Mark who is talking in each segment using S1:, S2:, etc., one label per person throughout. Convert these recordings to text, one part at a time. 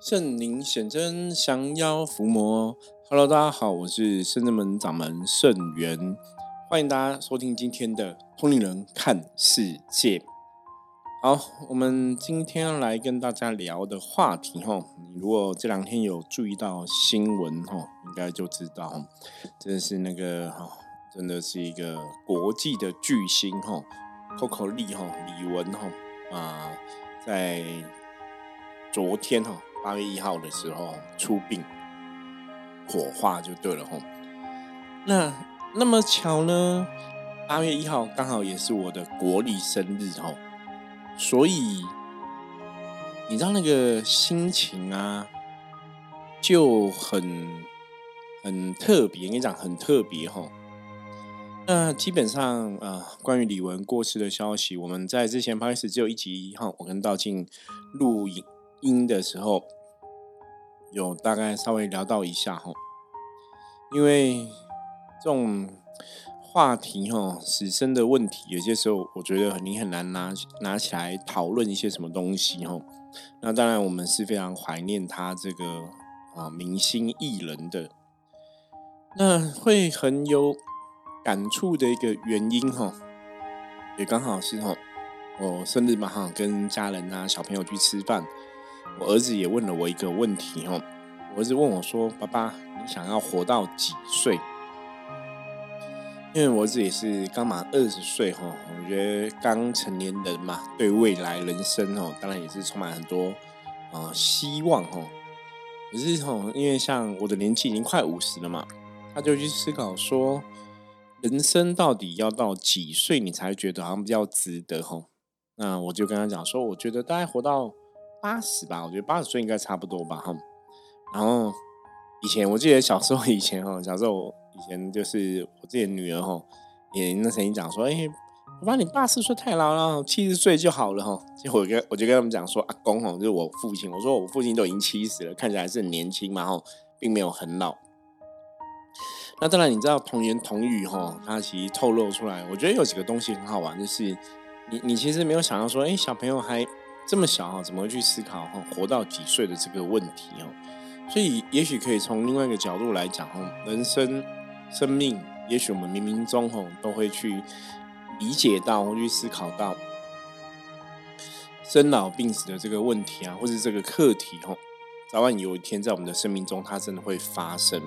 S1: 圣灵显真，降妖伏魔。Hello，大家好，我是圣真门掌门圣元，欢迎大家收听今天的通灵人看世界。好，我们今天来跟大家聊的话题哈，你如果这两天有注意到新闻哈，应该就知道，真的是那个哈，真的是一个国际的巨星哈，Coco 李哈李玟哈啊，在昨天哈。八月一号的时候出殡，火化就对了吼。那那么巧呢？八月一号刚好也是我的国历生日吼，所以你知道那个心情啊，就很很特别。跟你讲很特别吼。那基本上啊，关于李玟过世的消息，我们在之前八月十只有一集哈，我跟道静录影。音的时候，有大概稍微聊到一下哈，因为这种话题哈，死生的问题，有些时候我觉得你很难拿拿起来讨论一些什么东西哈。那当然，我们是非常怀念他这个啊明星艺人的，那会很有感触的一个原因哈，也刚好是哈，我生日嘛哈，跟家人啊小朋友去吃饭。我儿子也问了我一个问题哦，我儿子问我说：“爸爸，你想要活到几岁？”因为我儿子也是刚满二十岁哈，我觉得刚成年人嘛，对未来人生哦，当然也是充满很多啊希望哦。可是哦，因为像我的年纪已经快五十了嘛，他就去思考说，人生到底要到几岁你才觉得好像比较值得哈？那我就跟他讲说，我觉得大概活到。八十吧，我觉得八十岁应该差不多吧，哈。然后以前我记得小时候以前哈，小时候以前就是我自己的女儿哈，也那曾经讲说，哎，我爸你八十岁太老了，七十岁就好了哈。结果我跟我就跟他们讲说，阿公哈，就是我父亲，我说我父亲都已经七十了，看起来还是很年轻嘛，哈，并没有很老。那当然你知道童言童语哈，它其实透露出来，我觉得有几个东西很好玩，就是你你其实没有想到说，哎，小朋友还。这么小哈，怎么会去思考哈活到几岁的这个问题哦？所以也许可以从另外一个角度来讲哦，人生、生命，也许我们冥冥中吼都会去理解到，或去思考到生老病死的这个问题啊，或是这个课题哈，早晚有一天在我们的生命中，它真的会发生。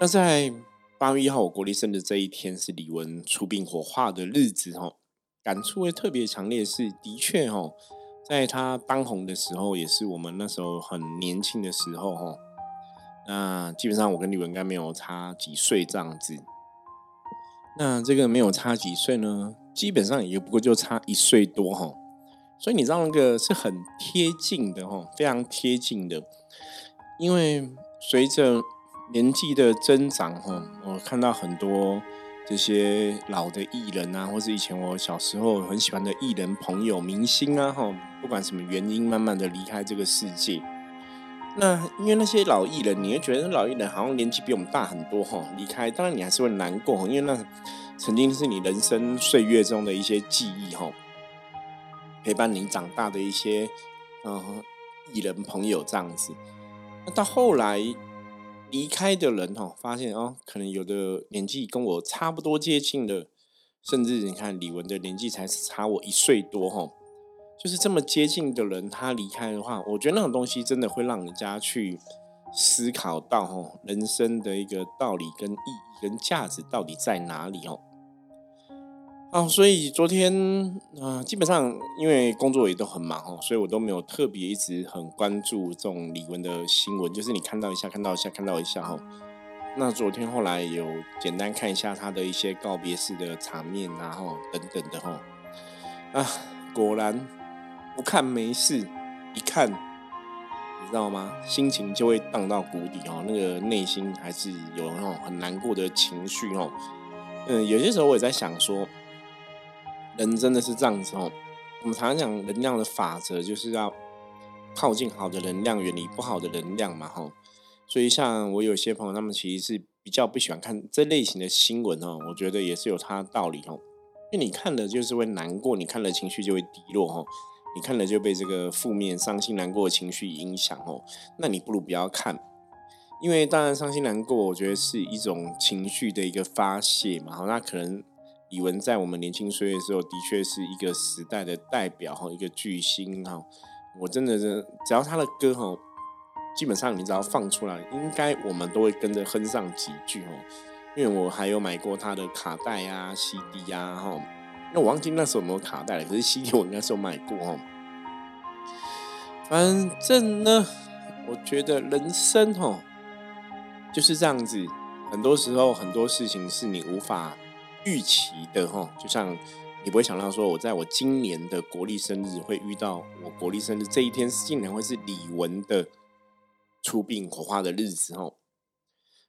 S1: 那在八月一号我国历生的这一天，是李玟出殡火化的日子吼，感触会特别强烈，是的确哦。在他当红的时候，也是我们那时候很年轻的时候，哈。那基本上我跟李文应该没有差几岁这样子。那这个没有差几岁呢，基本上也不过就差一岁多，哈。所以你知道那个是很贴近的，哈，非常贴近的。因为随着年纪的增长，哈，我看到很多。这些老的艺人啊，或是以前我小时候很喜欢的艺人朋友、明星啊，哈，不管什么原因，慢慢的离开这个世界。那因为那些老艺人，你会觉得老艺人好像年纪比我们大很多，哈，离开，当然你还是会难过，因为那曾经是你人生岁月中的一些记忆，哈，陪伴你长大的一些嗯艺人朋友这样子。那到后来。离开的人哈，发现哦，可能有的年纪跟我差不多接近的，甚至你看李文的年纪才差我一岁多哈，就是这么接近的人，他离开的话，我觉得那种东西真的会让人家去思考到哈，人生的一个道理跟意义跟价值到底在哪里哦。哦，所以昨天啊，基本上因为工作也都很忙哦，所以我都没有特别一直很关注这种李玟的新闻，就是你看到一下，看到一下，看到一下哈。那昨天后来有简单看一下他的一些告别式的场面，然后等等的哈。啊，果然不看没事，一看你知道吗？心情就会荡到谷底哦，那个内心还是有那种很难过的情绪哦。嗯，有些时候我也在想说。人真的是这样子哦，我们常常讲能量的法则，就是要靠近好的能量，远离不好的能量嘛，吼。所以像我有些朋友，他们其实是比较不喜欢看这类型的新闻哦，我觉得也是有它的道理哦。因为你看了就是会难过，你看了情绪就会低落哦。你看了就被这个负面、伤心、难过的情绪影响哦，那你不如不要看，因为当然伤心难过，我觉得是一种情绪的一个发泄嘛。好，那可能李玟在我们年轻岁月的时候，的确是一个时代的代表哈，一个巨星哈。我真的是只要他的歌哈，基本上你只要放出来，应该我们都会跟着哼上几句哦。因为我还有买过他的卡带啊、CD 啊哈。那我忘记那时候有没有卡带了，可是 CD 我应该是有买过哦。反正呢，我觉得人生哦就是这样子，很多时候很多事情是你无法预期的哈。就像你不会想到说，我在我今年的国历生日会遇到我国历生日这一天，竟然会是李玟的出殡火化的日子哦。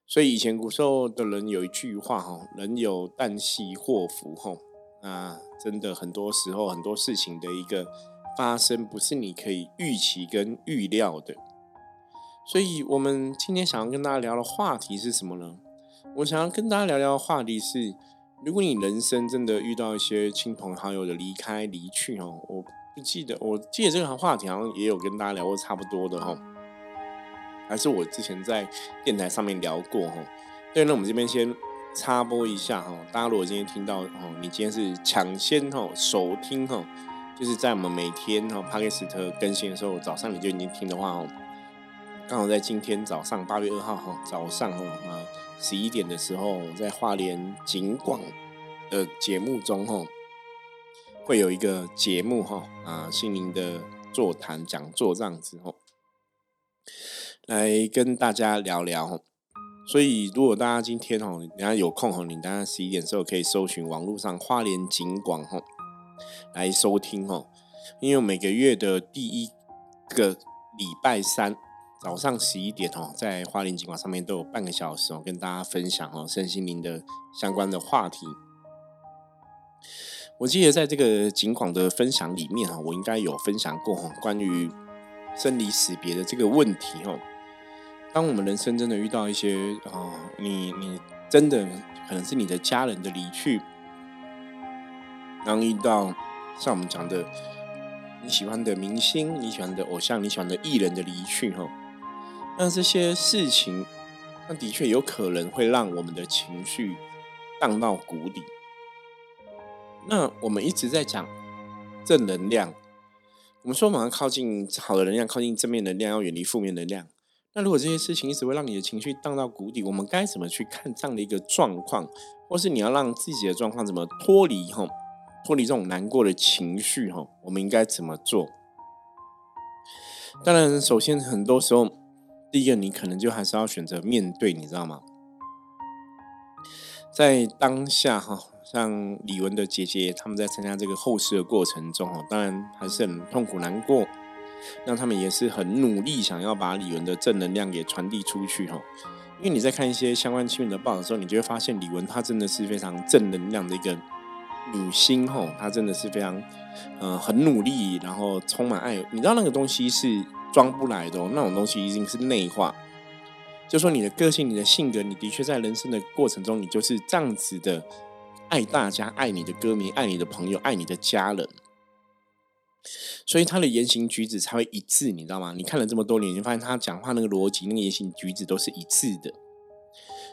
S1: 所以以前古时候的人有一句话哈：“人有旦夕祸福”哈。那真的很多时候，很多事情的一个发生，不是你可以预期跟预料的。所以，我们今天想要跟大家聊的话题是什么呢？我想要跟大家聊聊的话题是：如果你人生真的遇到一些亲朋好友的离开、离去哦，我不记得，我记得这个话题好像也有跟大家聊过差不多的哈，还是我之前在电台上面聊过哈。对，那我们这边先。插播一下哈，大家如果今天听到哦，你今天是抢先哦首听哦，就是在我们每天哈帕克斯特更新的时候，早上你就已经听的话哦，刚好在今天早上八月二号哈早上哈啊十一点的时候，在华联景广的节目中哈，会有一个节目哈啊心灵的座谈讲座这样子哈，来跟大家聊聊。所以，如果大家今天哦，你家有空哦，你大家十一点时候可以搜寻网络上花莲景广吼来收听吼，因为每个月的第一个礼拜三早上十一点哦，在花莲景广上面都有半个小时哦，跟大家分享哦身心灵的相关的话题。我记得在这个景广的分享里面哈，我应该有分享过哈关于生离死别的这个问题哦。当我们人生真的遇到一些啊，你你真的可能是你的家人的离去，然后遇到像我们讲的你喜欢的明星、你喜欢的偶像、你喜欢的艺人的离去哈，那这些事情，那的确有可能会让我们的情绪荡到谷底。那我们一直在讲正能量，我们说马上靠近好的能量，靠近正面能量，要远离负面能量。那如果这些事情一直会让你的情绪荡到谷底，我们该怎么去看这样的一个状况，或是你要让自己的状况怎么脱离哈，脱离这种难过的情绪哈，我们应该怎么做？当然，首先很多时候，第一个你可能就还是要选择面对，你知道吗？在当下哈，像李玟的姐姐他们在参加这个后事的过程中哦，当然还是很痛苦难过。那他们也是很努力，想要把李玟的正能量给传递出去哈。因为你在看一些相关新闻的报道的时候，你就会发现李玟她真的是非常正能量的一个女星吼。她真的是非常呃很努力，然后充满爱。你知道那个东西是装不来的，那种东西已经是内化。就说你的个性、你的性格，你的确在人生的过程中，你就是这样子的爱大家、爱你的歌迷、爱你的朋友、爱你的家人。所以他的言行举止才会一致，你知道吗？你看了这么多年，你发现他讲话那个逻辑、那个言行举止都是一致的。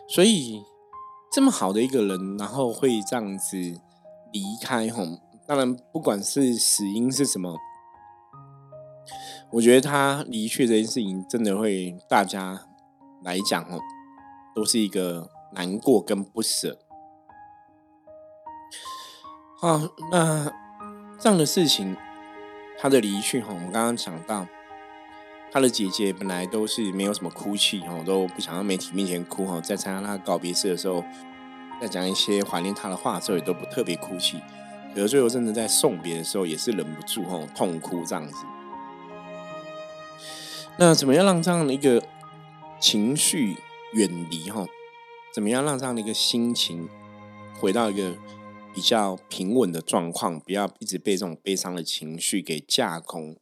S1: 所以这么好的一个人，然后会这样子离开，吼，当然不管是死因是什么，我觉得他离去这件事情，真的会大家来讲，哦，都是一个难过跟不舍。好，那这样的事情。他的离去哈，我们刚刚讲到，他的姐姐本来都是没有什么哭泣哈，都不想在媒体面前哭哈，在参加他告别式的时候，在讲一些怀念他的话之后，也都不特别哭泣。可是最后真的在送别的时候，也是忍不住吼痛哭这样子。那怎么样让这样的一个情绪远离哈？怎么样让这样的一个心情回到一个？比较平稳的状况，不要一直被这种悲伤的情绪给架空。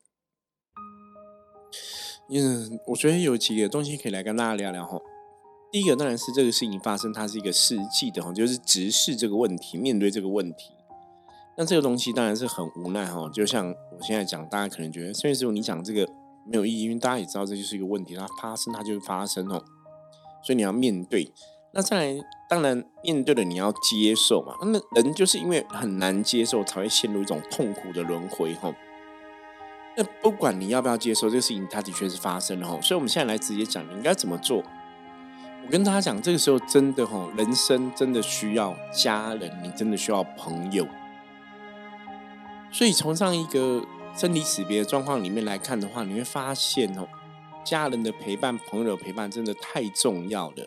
S1: 嗯，我觉得有几个东西可以来跟大家聊聊哈。第一个当然是这个事情发生，它是一个实际的哈，就是直视这个问题，面对这个问题。那这个东西当然是很无奈哈，就像我现在讲，大家可能觉得，甚至是你讲这个没有意义，因为大家也知道这就是一个问题，它发生它就会发生哦，所以你要面对。那再来，当然面对了你要接受嘛。那人就是因为很难接受，才会陷入一种痛苦的轮回哈。那不管你要不要接受这个事情，它的确是发生了哈。所以我们现在来直接讲，你应该怎么做。我跟大家讲，这个时候真的哈，人生真的需要家人，你真的需要朋友。所以从上一个生离死别的状况里面来看的话，你会发现哦，家人的陪伴、朋友的陪伴真的太重要了。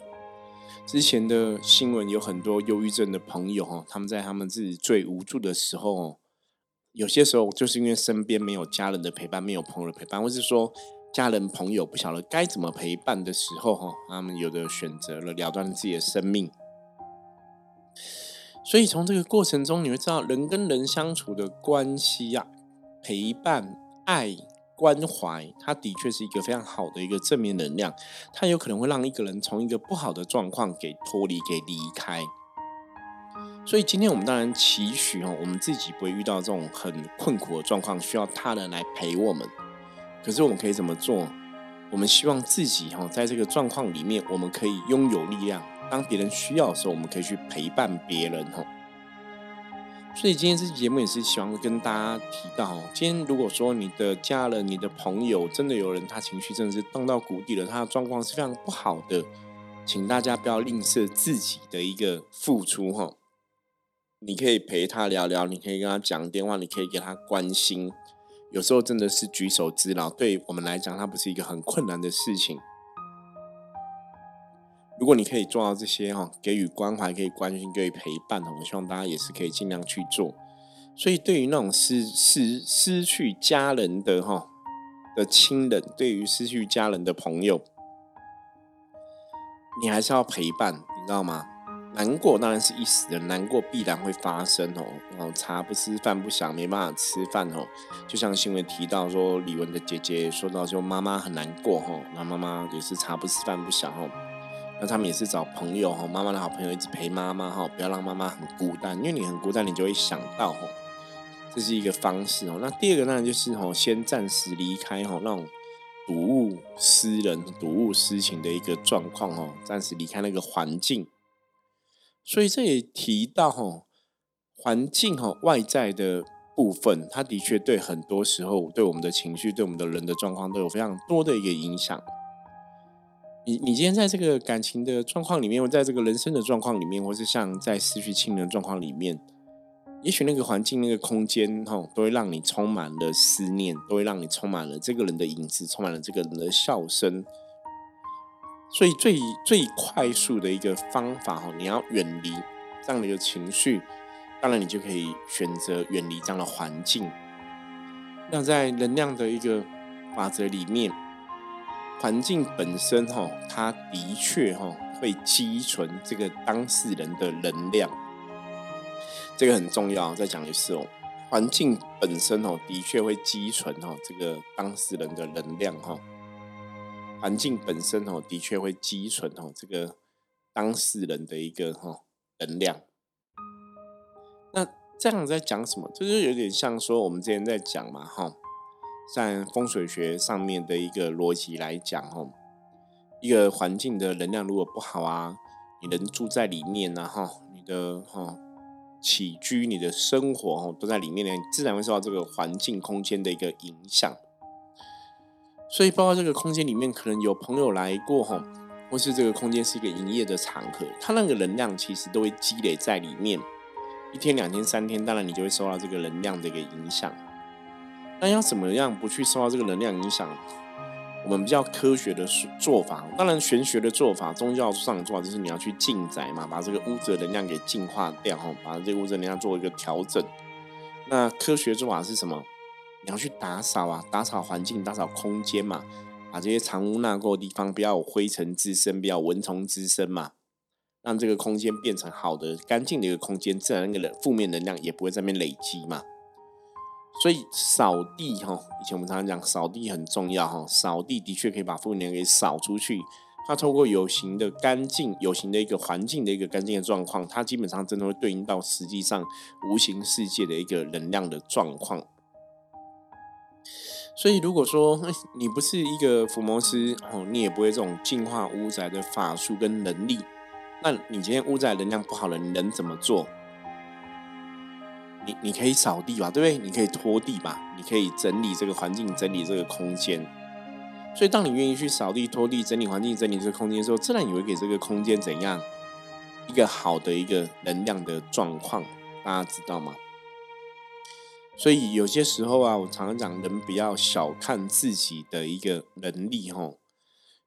S1: 之前的新闻有很多忧郁症的朋友哈，他们在他们自己最无助的时候，有些时候就是因为身边没有家人的陪伴，没有朋友的陪伴，或是说家人朋友不晓得该怎么陪伴的时候哈，他们有的选择了了断自己的生命。所以从这个过程中，你会知道人跟人相处的关系呀，陪伴、爱。关怀，它的确是一个非常好的一个正面能量，它有可能会让一个人从一个不好的状况给脱离、给离开。所以今天我们当然期许哦，我们自己不会遇到这种很困苦的状况，需要他人来陪我们。可是我们可以怎么做？我们希望自己哈，在这个状况里面，我们可以拥有力量。当别人需要的时候，我们可以去陪伴别人哈。所以今天这期节目也是希望跟大家提到，今天如果说你的家人、你的朋友真的有人他情绪真的是荡到谷底了，他的状况是非常不好的，请大家不要吝啬自己的一个付出哈。你可以陪他聊聊，你可以跟他讲电话，你可以给他关心，有时候真的是举手之劳，对我们来讲，它不是一个很困难的事情。如果你可以做到这些哈，给予关怀，可以关心，给予陪伴哈，我希望大家也是可以尽量去做。所以，对于那种失失失去家人的哈的亲人，对于失去家人的朋友，你还是要陪伴，你知道吗？难过当然是一时的，难过必然会发生哦。哦，茶不思饭不想，没办法吃饭哦。就像新闻提到说，李玟的姐姐说到说妈妈很难过哈，那妈妈也是茶不思饭不想哦。那他们也是找朋友哈，妈妈的好朋友一直陪妈妈哈，不要让妈妈很孤单，因为你很孤单，你就会想到哈，这是一个方式哦。那第二个当然就是哦，先暂时离开哈，那种睹物思人、睹物思情的一个状况哦，暂时离开那个环境。所以这也提到哈，环境哈外在的部分，它的确对很多时候对我们的情绪、对我们的人的状况都有非常多的一个影响。你你今天在这个感情的状况里面，或在这个人生的状况里面，或是像在失去亲人状况里面，也许那个环境、那个空间，哈，都会让你充满了思念，都会让你充满了这个人的影子，充满了这个人的笑声。所以最最快速的一个方法，哈，你要远离这样的一个情绪，当然你就可以选择远离这样的环境。那在能量的一个法则里面。环境本身哈，它的确哈会积存这个当事人的能量，这个很重要。再讲一次哦，环境本身哦的确会积存哈这个当事人的能量哈。环境本身哦的确会积存哦这个当事人的一个哈能量。那这样在讲什么？就有点像说我们之前在讲嘛哈。在风水学上面的一个逻辑来讲，哦，一个环境的能量如果不好啊，你人住在里面呢，哈，你的哈起居、你的生活，哦，都在里面呢，自然会受到这个环境空间的一个影响。所以，包括这个空间里面可能有朋友来过，哈，或是这个空间是一个营业的场合，它那个能量其实都会积累在里面，一天、两天、三天，当然你就会受到这个能量的一个影响。那要怎么样不去受到这个能量影响？我们比较科学的做法，当然玄学的做法、宗教上的做法，就是你要去净宅嘛，把这个屋子的能量给净化掉，哈，把这个屋子能量做一个调整。那科学做法是什么？你要去打扫啊，打扫环境，打扫空间嘛，把这些藏污纳垢的地方不要有灰尘滋生，不要有蚊虫滋生嘛，让这个空间变成好的、干净的一个空间，自然那个负面能量也不会在那边累积嘛。所以扫地哈，以前我们常常讲扫地很重要哈，扫地的确可以把负能量给扫出去，它透过有形的干净、有形的一个环境的一个干净的状况，它基本上真的会对应到实际上无形世界的一个能量的状况。所以，如果说你不是一个伏魔师哦，你也不会这种净化屋宅的法术跟能力，那你今天屋宅能量不好了，你能怎么做？你你可以扫地吧，对不对？你可以拖地吧，你可以整理这个环境，整理这个空间。所以，当你愿意去扫地、拖地、整理环境、整理这个空间的时候，自然也会给这个空间怎样一个好的一个能量的状况，大家知道吗？所以有些时候啊，我常常讲，人不要小看自己的一个能力吼。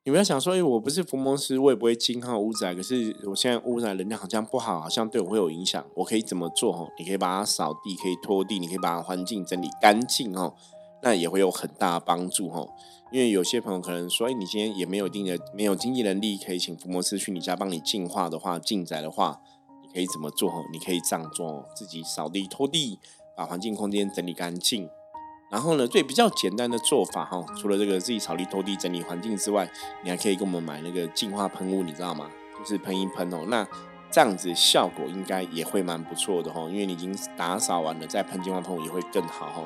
S1: 你不要想说，哎，我不是福摩斯，我也不会金号屋仔，可是我现在屋仔能量好像不好，好像对我会有影响。我可以怎么做吼？你可以把它扫地，可以拖地，你可以把环境整理干净吼，那也会有很大帮助吼。因为有些朋友可能说，哎，你今天也没有一定的没有经济能力，可以请福摩斯去你家帮你净化的话、净宅的话，你可以怎么做？吼，你可以这样做：自己扫地、拖地，把环境空间整理干净。然后呢，最比较简单的做法，哈，除了这个自己扫地、拖地、整理环境之外，你还可以跟我们买那个净化喷雾，你知道吗？就是喷一喷哦，那这样子效果应该也会蛮不错的哈，因为你已经打扫完了，再喷净化喷雾也会更好哈。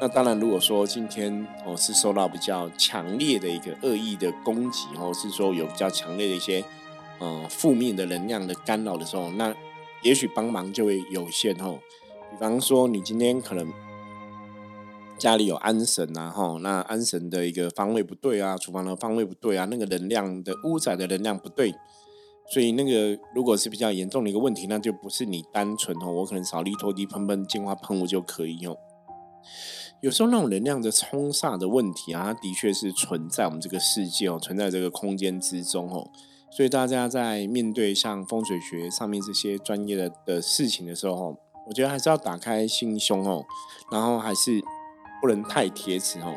S1: 那当然，如果说今天哦是受到比较强烈的一个恶意的攻击，或是说有比较强烈的一些嗯负面的能量的干扰的时候，那也许帮忙就会有限哦。比方说，你今天可能家里有安神啊，哈，那安神的一个方位不对啊，厨房的方位不对啊，那个能量的屋仔的能量不对，所以那个如果是比较严重的一个问题，那就不是你单纯哦，我可能扫地拖地喷喷净化喷雾就可以用。有时候那种能量的冲煞的问题啊，它的确是存在我们这个世界哦，存在这个空间之中哦。所以大家在面对像风水学上面这些专业的的事情的时候，我觉得还是要打开心胸哦，然后还是不能太贴齿哦，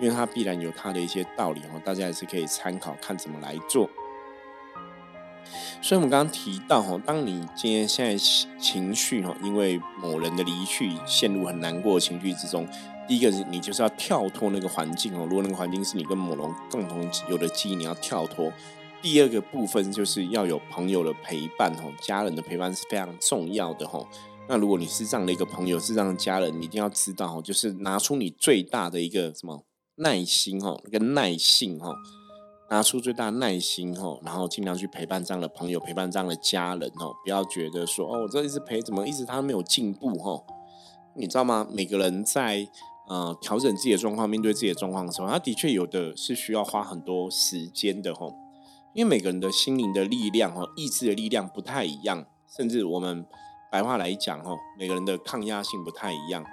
S1: 因为它必然有它的一些道理哦，大家还是可以参考看怎么来做。所以，我们刚刚提到哈，当你今天现在情绪哈，因为某人的离去，陷入很难过的情绪之中。第一个是你就是要跳脱那个环境哦，如果那个环境是你跟某人共同有的记忆，你要跳脱。第二个部分就是要有朋友的陪伴哦，家人的陪伴是非常重要的哈。那如果你是这样的一个朋友，是这样的家人，你一定要知道，就是拿出你最大的一个什么耐心哦，跟耐性哈，拿出最大耐心哈，然后尽量去陪伴这样的朋友，陪伴这样的家人哦，不要觉得说哦，我这一直陪，怎么一直他没有进步哈？你知道吗？每个人在呃，调整自己的状况，面对自己的状况的时候，他的确有的是需要花很多时间的吼。因为每个人的心灵的力量哈，意志的力量不太一样，甚至我们白话来讲哦，每个人的抗压性不太一样。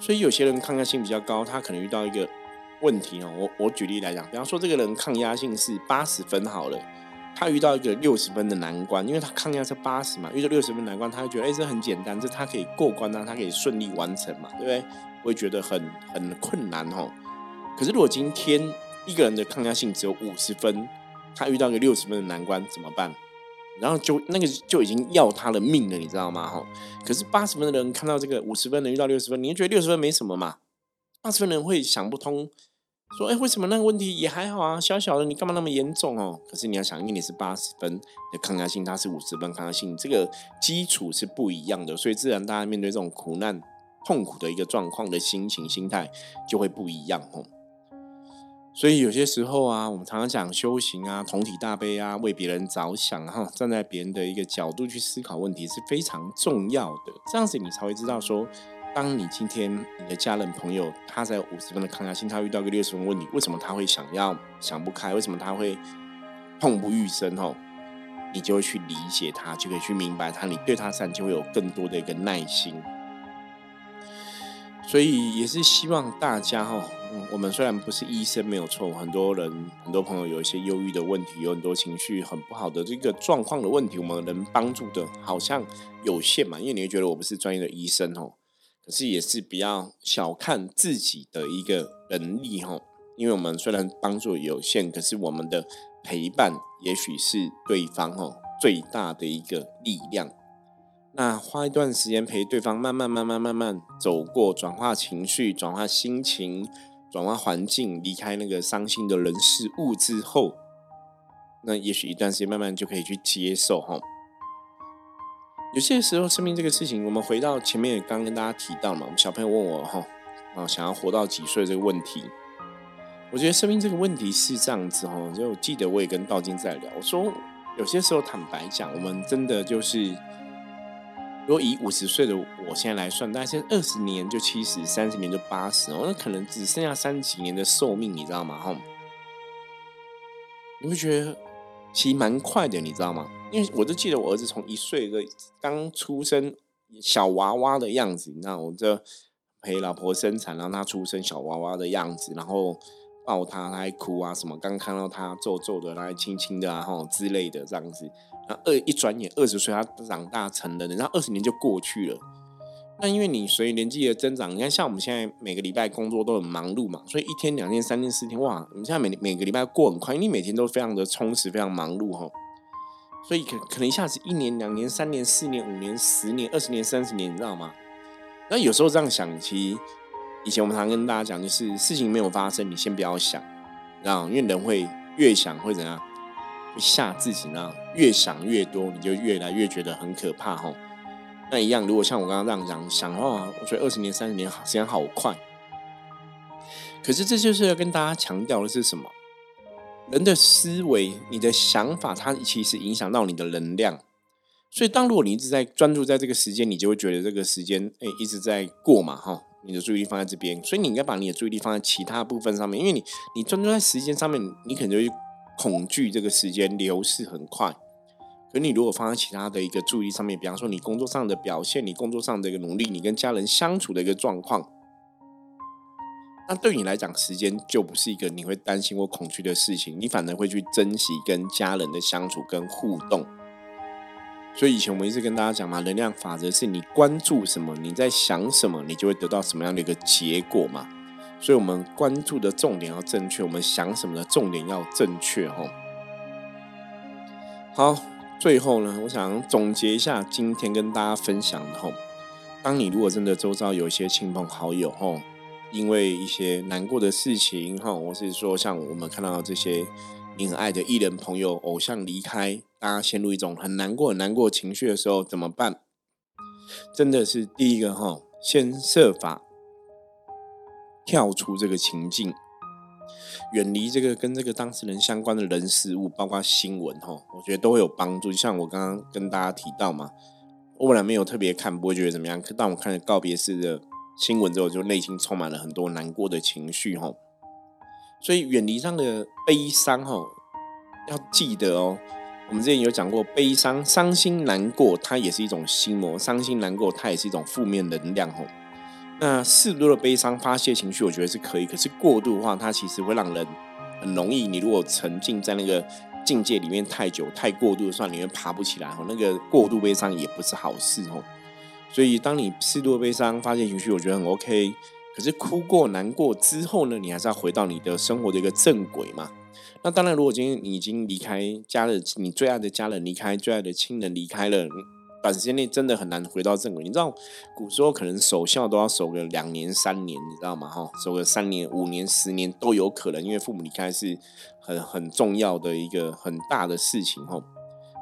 S1: 所以有些人抗压性比较高，他可能遇到一个问题哦。我我举例来讲，比方说这个人抗压性是八十分好了。他遇到一个六十分的难关，因为他抗压是八十嘛，遇到六十分难关，他就觉得哎，这很简单，这他可以过关啊，他可以顺利完成嘛，对不对？会觉得很很困难哦。可是如果今天一个人的抗压性只有五十分，他遇到一个六十分的难关怎么办？然后就那个就已经要他的命了，你知道吗？哈。可是八十分的人看到这个五十分的遇到六十分，你觉得六十分没什么嘛？八十分的人会想不通。说哎，为什么那个问题也还好啊？小小的，你干嘛那么严重哦？可是你要想，因为你是八十分的抗压性，他是五十分抗压性，这个基础是不一样的，所以自然大家面对这种苦难、痛苦的一个状况的心情、心态就会不一样哦。所以有些时候啊，我们常常讲修行啊，同体大悲啊，为别人着想哈，站在别人的一个角度去思考问题是非常重要的。这样子你才会知道说。当你今天你的家人朋友他在五十分的抗压性，他遇到个六十分问题，为什么他会想要想不开？为什么他会痛不欲生？吼，你就会去理解他，就可以去明白他，你对他善就会有更多的一个耐心。所以也是希望大家哈，我们虽然不是医生没有错，很多人很多朋友有一些忧郁的问题，有很多情绪很不好的这个状况的问题，我们能帮助的好像有限嘛，因为你会觉得我不是专业的医生哦。可是也是比较小看自己的一个能力哈，因为我们虽然帮助有限，可是我们的陪伴也许是对方哦最大的一个力量。那花一段时间陪对方，慢慢慢慢慢慢走过，转化情绪，转化心情，转化环境，离开那个伤心的人事物之后，那也许一段时间慢慢就可以去接受哈。有些时候，生命这个事情，我们回到前面也刚跟大家提到嘛，我们小朋友问我哈啊，想要活到几岁这个问题，我觉得生命这个问题是这样子哈，就记得我也跟道金在聊，我说有些时候坦白讲，我们真的就是，如果以五十岁的我现在来算，大概现在二十年就七十，三十年就八十，哦，那可能只剩下三十几年的寿命，你知道吗？哈，你会觉得？其实蛮快的，你知道吗？因为我就记得我儿子从一岁的刚出生小娃娃的样子，那我这陪老婆生产，让他出生小娃娃的样子，然后抱他，他还哭啊什么。刚看到他皱皱的，来轻轻的啊吼之类的这样子。那二一转眼二十岁，他长大成人，然后二十年就过去了。那因为你随年纪的增长，你看像我们现在每个礼拜工作都很忙碌嘛，所以一天、两天、三天、四天，哇！你现在每每个礼拜过很快，因为每天都非常的充实、非常忙碌哈。所以可可能一下子一年、两年、三年、四年、五年、十年、二十年、三十年，你知道吗？那有时候这样想，其实以前我们常跟大家讲，就是事情没有发生，你先不要想，啊因为人会越想会怎样，会吓自己呢？越想越多，你就越来越觉得很可怕哈。那一样，如果像我刚刚这样讲想的话，我觉得二十年、三十年时间好快。可是这就是要跟大家强调的是什么？人的思维、你的想法，它其实影响到你的能量。所以，当如果你一直在专注在这个时间，你就会觉得这个时间哎一直在过嘛，哈，你的注意力放在这边。所以，你应该把你的注意力放在其他部分上面，因为你你专注在时间上面，你可能就会恐惧这个时间流逝很快。可你如果放在其他的一个注意上面，比方说你工作上的表现，你工作上的一个努力，你跟家人相处的一个状况，那对你来讲，时间就不是一个你会担心或恐惧的事情，你反而会去珍惜跟家人的相处跟互动。所以以前我们一直跟大家讲嘛，能量法则是你关注什么，你在想什么，你就会得到什么样的一个结果嘛。所以我们关注的重点要正确，我们想什么的重点要正确，吼。好。最后呢，我想总结一下今天跟大家分享的吼，当你如果真的周遭有一些亲朋好友吼，因为一些难过的事情吼，或是说像我们看到这些你很爱的艺人朋友、偶像离开，大家陷入一种很难过、很难过情绪的时候，怎么办？真的是第一个哈，先设法跳出这个情境。远离这个跟这个当事人相关的人事物，包括新闻哈，我觉得都会有帮助。就像我刚刚跟大家提到嘛，我本来没有特别看，不会觉得怎么样。可当我看了告别式的新闻之后，就内心充满了很多难过的情绪哈。所以远离这样的悲伤哈，要记得哦。我们之前有讲过，悲伤、伤心、难过，它也是一种心魔；伤心、难过，它也是一种负面能量哈。那适度的悲伤发泄情绪，我觉得是可以。可是过度的话，它其实会让人很容易。你如果沉浸在那个境界里面太久、太过度的话，你会爬不起来哦。那个过度悲伤也不是好事哦。所以，当你适度的悲伤发泄情绪，我觉得很 OK。可是哭过、难过之后呢，你还是要回到你的生活的一个正轨嘛。那当然，如果今天你已经离开家人，你最爱的家人离开，最爱的亲人离开了。短时间内真的很难回到正轨。你知道，古时候可能守孝都要守个两年、三年，你知道吗？哈，守个三年、五年、十年都有可能，因为父母离开是很很重要的一个很大的事情，哈。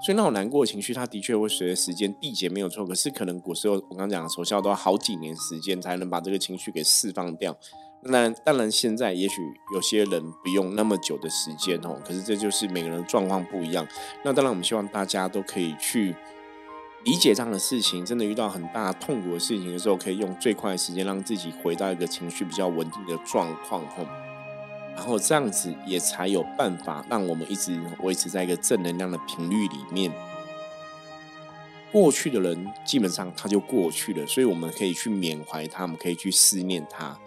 S1: 所以那种难过的情绪，它的确会随着时间递减，没有错。可是可能古时候我刚讲守孝都要好几年时间才能把这个情绪给释放掉。那当然，现在也许有些人不用那么久的时间，哦。可是这就是每个人状况不一样。那当然，我们希望大家都可以去。理解这样的事情，真的遇到很大痛苦的事情的时候，可以用最快的时间让自己回到一个情绪比较稳定的状况，吼，然后这样子也才有办法让我们一直维持在一个正能量的频率里面。过去的人基本上他就过去了，所以我们可以去缅怀他，我们可以去思念他。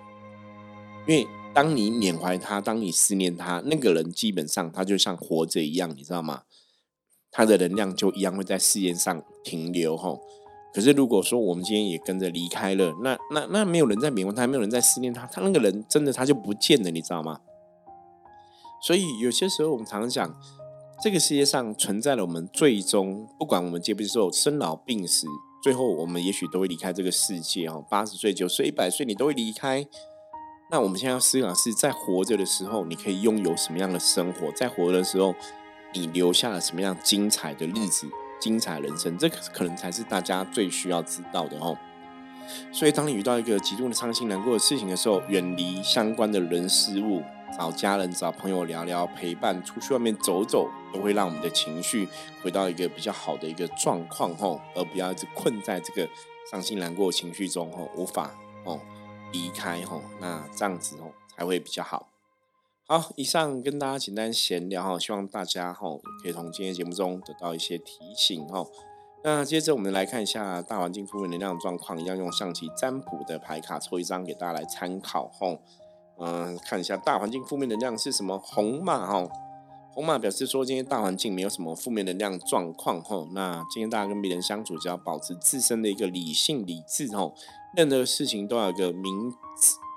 S1: 因为当你缅怀他，当你思念他，那个人基本上他就像活着一样，你知道吗？他的能量就一样会在世界上停留吼。可是如果说我们今天也跟着离开了，那那那没有人在缅怀他，没有人在思念他，他那个人真的他就不见了，你知道吗？所以有些时候我们常常讲，这个世界上存在了我们最终不管我们接不接受生老病死，最后我们也许都会离开这个世界哦。八十岁、九岁、一百岁，你都会离开。那我们现在要思考是在活着的时候，你可以拥有什么样的生活？在活的时候。你留下了什么样精彩的日子、精彩人生，这可能才是大家最需要知道的哦。所以，当你遇到一个极度的伤心难过的事情的时候，远离相关的人事物，找家人、找朋友聊聊，陪伴，出去外面走走，都会让我们的情绪回到一个比较好的一个状况吼，而不要一直困在这个伤心难过情绪中吼，无法哦离开吼，那这样子哦才会比较好。好，以上跟大家简单闲聊哈，希望大家吼可以从今天节目中得到一些提醒吼。那接着我们来看一下大环境负面能量状况，一样用象棋占卜的牌卡抽一张给大家来参考吼。嗯，看一下大环境负面能量是什么？红马吼，红马表示说今天大环境没有什么负面能量状况吼。那今天大家跟别人相处，只要保持自身的一个理性理智吼，任何事情都要有个明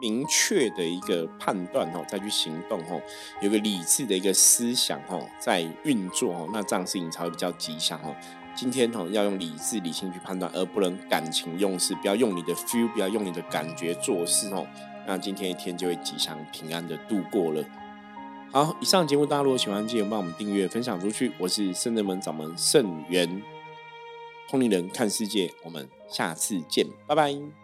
S1: 明确的一个判断吼，再去行动吼，有个理智的一个思想吼在运作吼，那这样事情才会比较吉祥吼。今天哦，要用理智、理性去判断，而不能感情用事。不要用你的 feel，不要用你的感觉做事哦。那今天一天就会吉祥平安的度过了。好，以上节目大家如果喜欢，记得帮我们订阅、分享出去。我是圣人门掌门圣元，通灵人看世界，我们下次见，拜拜。